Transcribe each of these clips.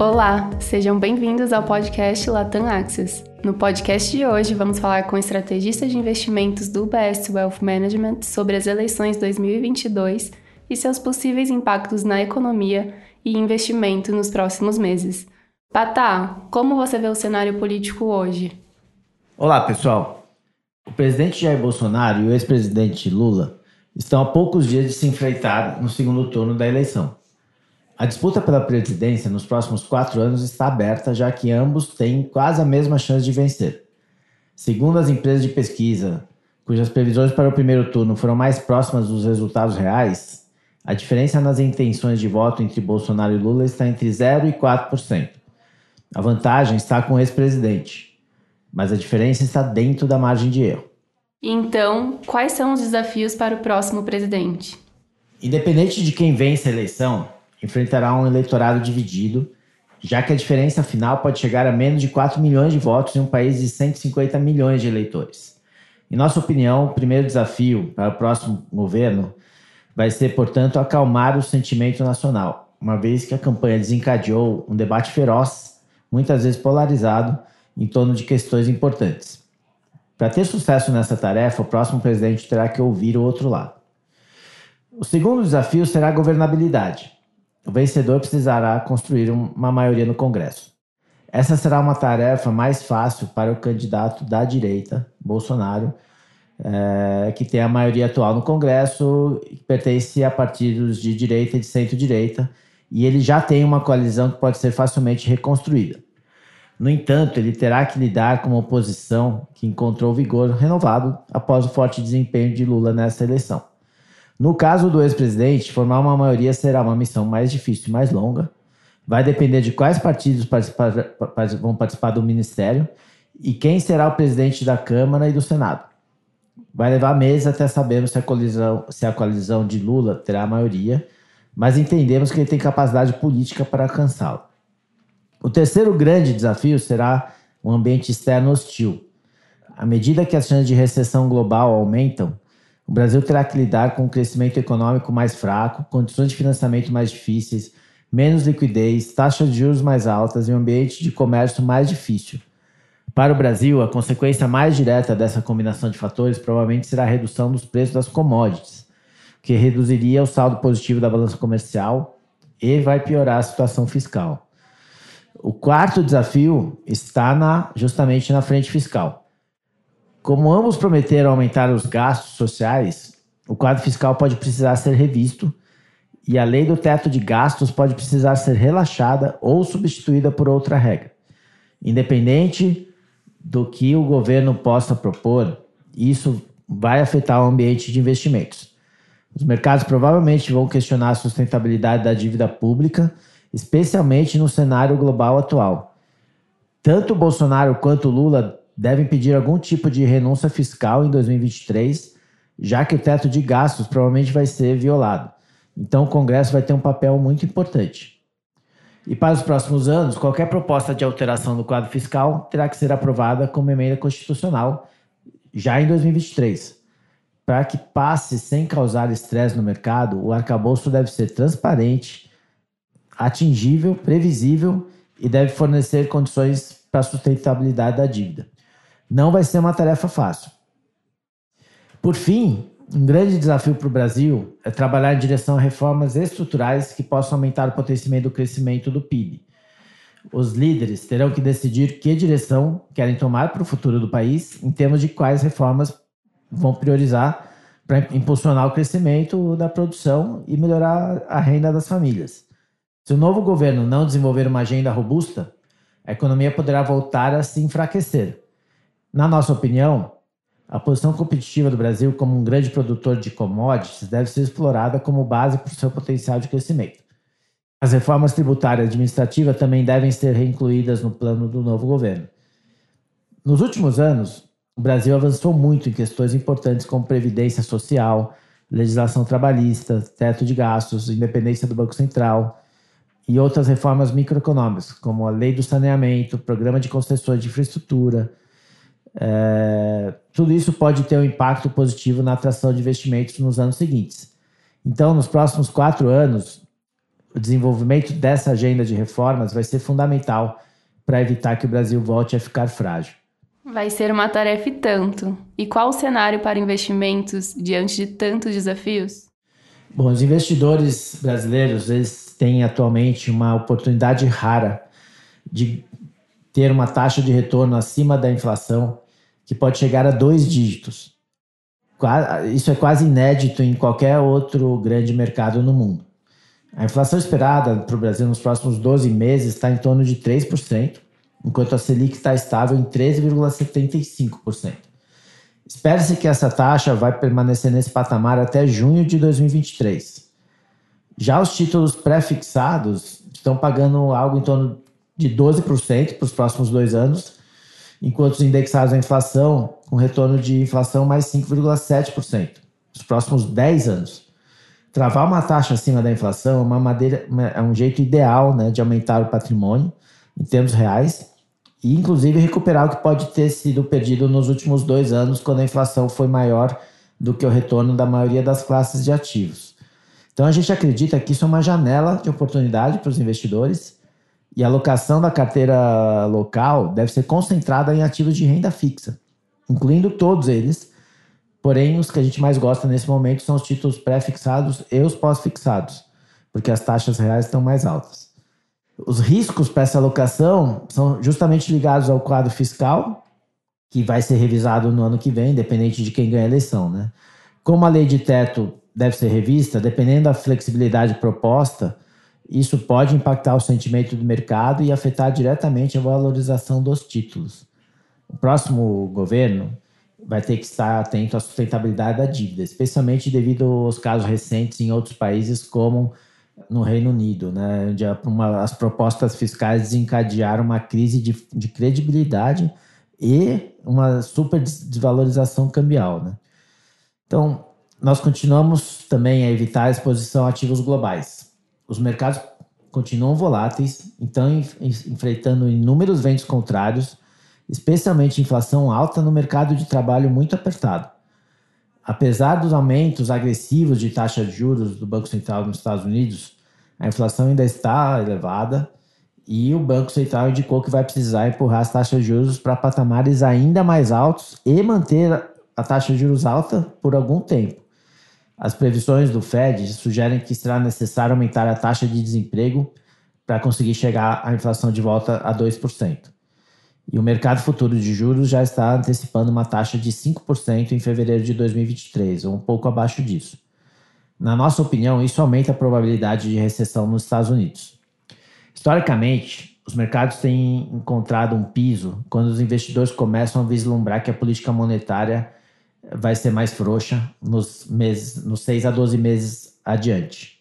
Olá, sejam bem-vindos ao podcast Latam Access. No podcast de hoje, vamos falar com estrategistas de investimentos do UBS Wealth Management sobre as eleições 2022 e seus possíveis impactos na economia e investimento nos próximos meses. Patá, como você vê o cenário político hoje? Olá, pessoal. O presidente Jair Bolsonaro e o ex-presidente Lula estão a poucos dias de se enfrentar no segundo turno da eleição. A disputa pela presidência nos próximos quatro anos está aberta, já que ambos têm quase a mesma chance de vencer. Segundo as empresas de pesquisa, cujas previsões para o primeiro turno foram mais próximas dos resultados reais, a diferença nas intenções de voto entre Bolsonaro e Lula está entre 0% e 4%. A vantagem está com o ex-presidente, mas a diferença está dentro da margem de erro. Então, quais são os desafios para o próximo presidente? Independente de quem vence a eleição, enfrentará um eleitorado dividido, já que a diferença final pode chegar a menos de 4 milhões de votos em um país de 150 milhões de eleitores. Em nossa opinião, o primeiro desafio para o próximo governo vai ser, portanto, acalmar o sentimento nacional, uma vez que a campanha desencadeou um debate feroz, muitas vezes polarizado, em torno de questões importantes. Para ter sucesso nessa tarefa, o próximo presidente terá que ouvir o outro lado. O segundo desafio será a governabilidade. O vencedor precisará construir uma maioria no Congresso. Essa será uma tarefa mais fácil para o candidato da direita, Bolsonaro, é, que tem a maioria atual no Congresso, pertence a partidos de direita e de centro-direita, e ele já tem uma coalizão que pode ser facilmente reconstruída. No entanto, ele terá que lidar com uma oposição que encontrou vigor renovado após o forte desempenho de Lula nessa eleição. No caso do ex-presidente, formar uma maioria será uma missão mais difícil e mais longa. Vai depender de quais partidos participar, vão participar do ministério e quem será o presidente da Câmara e do Senado. Vai levar meses até sabermos se a coalizão, se a coalizão de Lula terá a maioria, mas entendemos que ele tem capacidade política para alcançá-lo. O terceiro grande desafio será um ambiente externo hostil. À medida que as chances de recessão global aumentam, o Brasil terá que lidar com um crescimento econômico mais fraco, condições de financiamento mais difíceis, menos liquidez, taxas de juros mais altas e um ambiente de comércio mais difícil. Para o Brasil, a consequência mais direta dessa combinação de fatores provavelmente será a redução dos preços das commodities, que reduziria o saldo positivo da balança comercial e vai piorar a situação fiscal. O quarto desafio está na, justamente na frente fiscal. Como ambos prometeram aumentar os gastos sociais, o quadro fiscal pode precisar ser revisto e a lei do teto de gastos pode precisar ser relaxada ou substituída por outra regra. Independente do que o governo possa propor, isso vai afetar o ambiente de investimentos. Os mercados provavelmente vão questionar a sustentabilidade da dívida pública, especialmente no cenário global atual. Tanto Bolsonaro quanto Lula devem pedir algum tipo de renúncia fiscal em 2023, já que o teto de gastos provavelmente vai ser violado. Então, o Congresso vai ter um papel muito importante. E para os próximos anos, qualquer proposta de alteração do quadro fiscal terá que ser aprovada como emenda constitucional já em 2023. Para que passe sem causar estresse no mercado, o arcabouço deve ser transparente, atingível, previsível e deve fornecer condições para a sustentabilidade da dívida. Não vai ser uma tarefa fácil. Por fim, um grande desafio para o Brasil é trabalhar em direção a reformas estruturais que possam aumentar o potenciamento do crescimento do PIB. Os líderes terão que decidir que direção querem tomar para o futuro do país em termos de quais reformas vão priorizar para impulsionar o crescimento da produção e melhorar a renda das famílias. Se o novo governo não desenvolver uma agenda robusta, a economia poderá voltar a se enfraquecer na nossa opinião, a posição competitiva do Brasil como um grande produtor de commodities deve ser explorada como base para o seu potencial de crescimento. As reformas tributárias e administrativas também devem ser reincluídas no plano do novo governo. Nos últimos anos, o Brasil avançou muito em questões importantes como previdência social, legislação trabalhista, teto de gastos, independência do Banco Central e outras reformas microeconômicas, como a lei do saneamento, programa de concessões de infraestrutura, é, tudo isso pode ter um impacto positivo na atração de investimentos nos anos seguintes. Então, nos próximos quatro anos, o desenvolvimento dessa agenda de reformas vai ser fundamental para evitar que o Brasil volte a ficar frágil. Vai ser uma tarefa e tanto. E qual o cenário para investimentos diante de tantos desafios? Bom, os investidores brasileiros eles têm atualmente uma oportunidade rara de ter uma taxa de retorno acima da inflação que pode chegar a dois dígitos. Isso é quase inédito em qualquer outro grande mercado no mundo. A inflação esperada para o Brasil nos próximos 12 meses está em torno de 3%, enquanto a Selic está estável em 13,75%. Espera-se que essa taxa vai permanecer nesse patamar até junho de 2023. Já os títulos pré-fixados estão pagando algo em torno de 12% para os próximos dois anos, enquanto os indexados à inflação, com retorno de inflação mais 5,7% nos próximos 10 anos. Travar uma taxa acima da inflação é, uma madeira, é um jeito ideal né, de aumentar o patrimônio em termos reais e, inclusive, recuperar o que pode ter sido perdido nos últimos dois anos, quando a inflação foi maior do que o retorno da maioria das classes de ativos. Então, a gente acredita que isso é uma janela de oportunidade para os investidores e a alocação da carteira local deve ser concentrada em ativos de renda fixa, incluindo todos eles, Porém, os que a gente mais gosta nesse momento são os títulos pré-fixados e os pós-fixados, porque as taxas reais estão mais altas. Os riscos para essa alocação são justamente ligados ao quadro fiscal, que vai ser revisado no ano que vem, independente de quem ganha a eleição. Né? Como a lei de teto deve ser revista, dependendo da flexibilidade proposta, isso pode impactar o sentimento do mercado e afetar diretamente a valorização dos títulos. O próximo governo vai ter que estar atento à sustentabilidade da dívida, especialmente devido aos casos recentes em outros países, como no Reino Unido, né, onde uma, as propostas fiscais desencadearam uma crise de, de credibilidade e uma super desvalorização cambial. Né? Então, nós continuamos também a evitar a exposição a ativos globais. Os mercados continuam voláteis, então enfrentando inúmeros ventos contrários especialmente inflação alta no mercado de trabalho muito apertado. Apesar dos aumentos agressivos de taxa de juros do Banco Central nos Estados Unidos, a inflação ainda está elevada e o Banco Central indicou que vai precisar empurrar as taxas de juros para patamares ainda mais altos e manter a taxa de juros alta por algum tempo. As previsões do Fed sugerem que será necessário aumentar a taxa de desemprego para conseguir chegar à inflação de volta a 2%. E o mercado futuro de juros já está antecipando uma taxa de 5% em fevereiro de 2023, ou um pouco abaixo disso. Na nossa opinião, isso aumenta a probabilidade de recessão nos Estados Unidos. Historicamente, os mercados têm encontrado um piso quando os investidores começam a vislumbrar que a política monetária vai ser mais frouxa nos, meses, nos 6 a 12 meses adiante.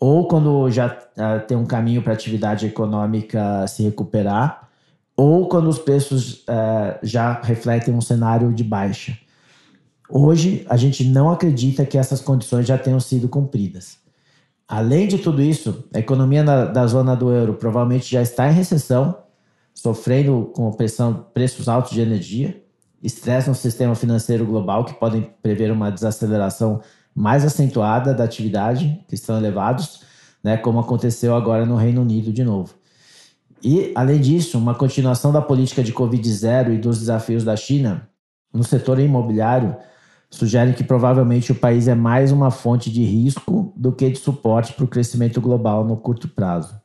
Ou quando já uh, tem um caminho para a atividade econômica se recuperar, ou quando os preços é, já refletem um cenário de baixa. Hoje, a gente não acredita que essas condições já tenham sido cumpridas. Além de tudo isso, a economia da, da zona do euro provavelmente já está em recessão, sofrendo com pressão, preços altos de energia, estresse no sistema financeiro global que podem prever uma desaceleração mais acentuada da atividade, que estão elevados, né, como aconteceu agora no Reino Unido de novo. E, além disso, uma continuação da política de Covid-0 e dos desafios da China no setor imobiliário sugerem que provavelmente o país é mais uma fonte de risco do que de suporte para o crescimento global no curto prazo.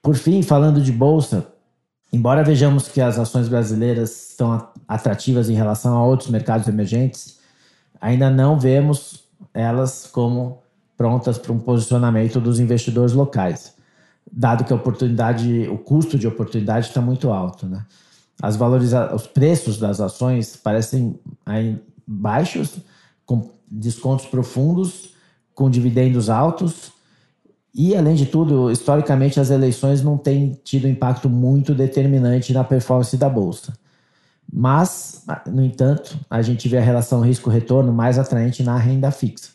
Por fim, falando de bolsa, embora vejamos que as ações brasileiras estão atrativas em relação a outros mercados emergentes, ainda não vemos elas como prontas para um posicionamento dos investidores locais dado que a oportunidade, o custo de oportunidade está muito alto, né? As os preços das ações parecem baixos, com descontos profundos, com dividendos altos. E, além de tudo, historicamente, as eleições não têm tido impacto muito determinante na performance da Bolsa. Mas, no entanto, a gente vê a relação risco-retorno mais atraente na renda fixa.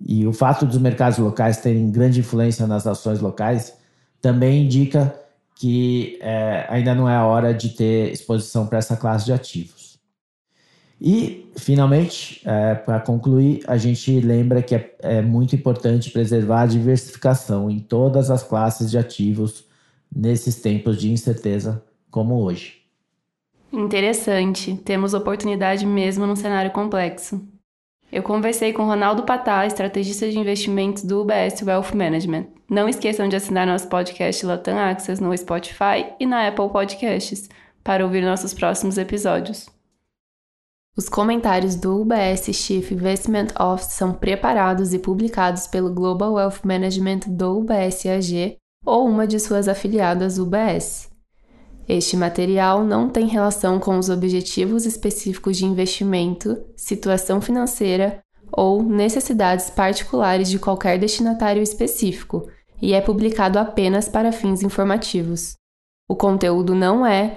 E o fato dos mercados locais terem grande influência nas ações locais também indica que é, ainda não é a hora de ter exposição para essa classe de ativos. E, finalmente, é, para concluir, a gente lembra que é, é muito importante preservar a diversificação em todas as classes de ativos nesses tempos de incerteza como hoje. Interessante. Temos oportunidade mesmo num cenário complexo. Eu conversei com Ronaldo Patá, estrategista de investimentos do UBS Wealth Management. Não esqueçam de assinar nosso podcast Latam Access no Spotify e na Apple Podcasts para ouvir nossos próximos episódios. Os comentários do UBS Chief Investment Office são preparados e publicados pelo Global Wealth Management do UBS AG ou uma de suas afiliadas UBS. Este material não tem relação com os objetivos específicos de investimento, situação financeira ou necessidades particulares de qualquer destinatário específico e é publicado apenas para fins informativos. O conteúdo não é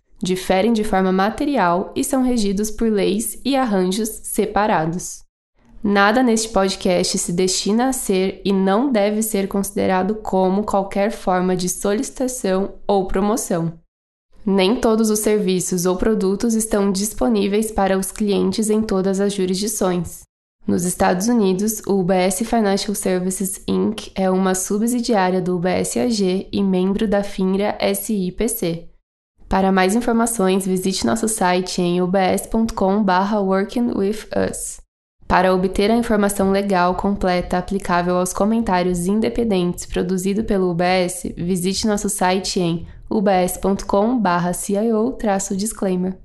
diferem de forma material e são regidos por leis e arranjos separados. Nada neste podcast se destina a ser e não deve ser considerado como qualquer forma de solicitação ou promoção. Nem todos os serviços ou produtos estão disponíveis para os clientes em todas as jurisdições. Nos Estados Unidos, o UBS Financial Services Inc. é uma subsidiária do UBS AG e membro da FINRA SIPC. Para mais informações, visite nosso site em ubs.com/workingwithus. Para obter a informação legal completa aplicável aos comentários independentes produzido pelo UBS, visite nosso site em ubs.com/cio-disclaimer.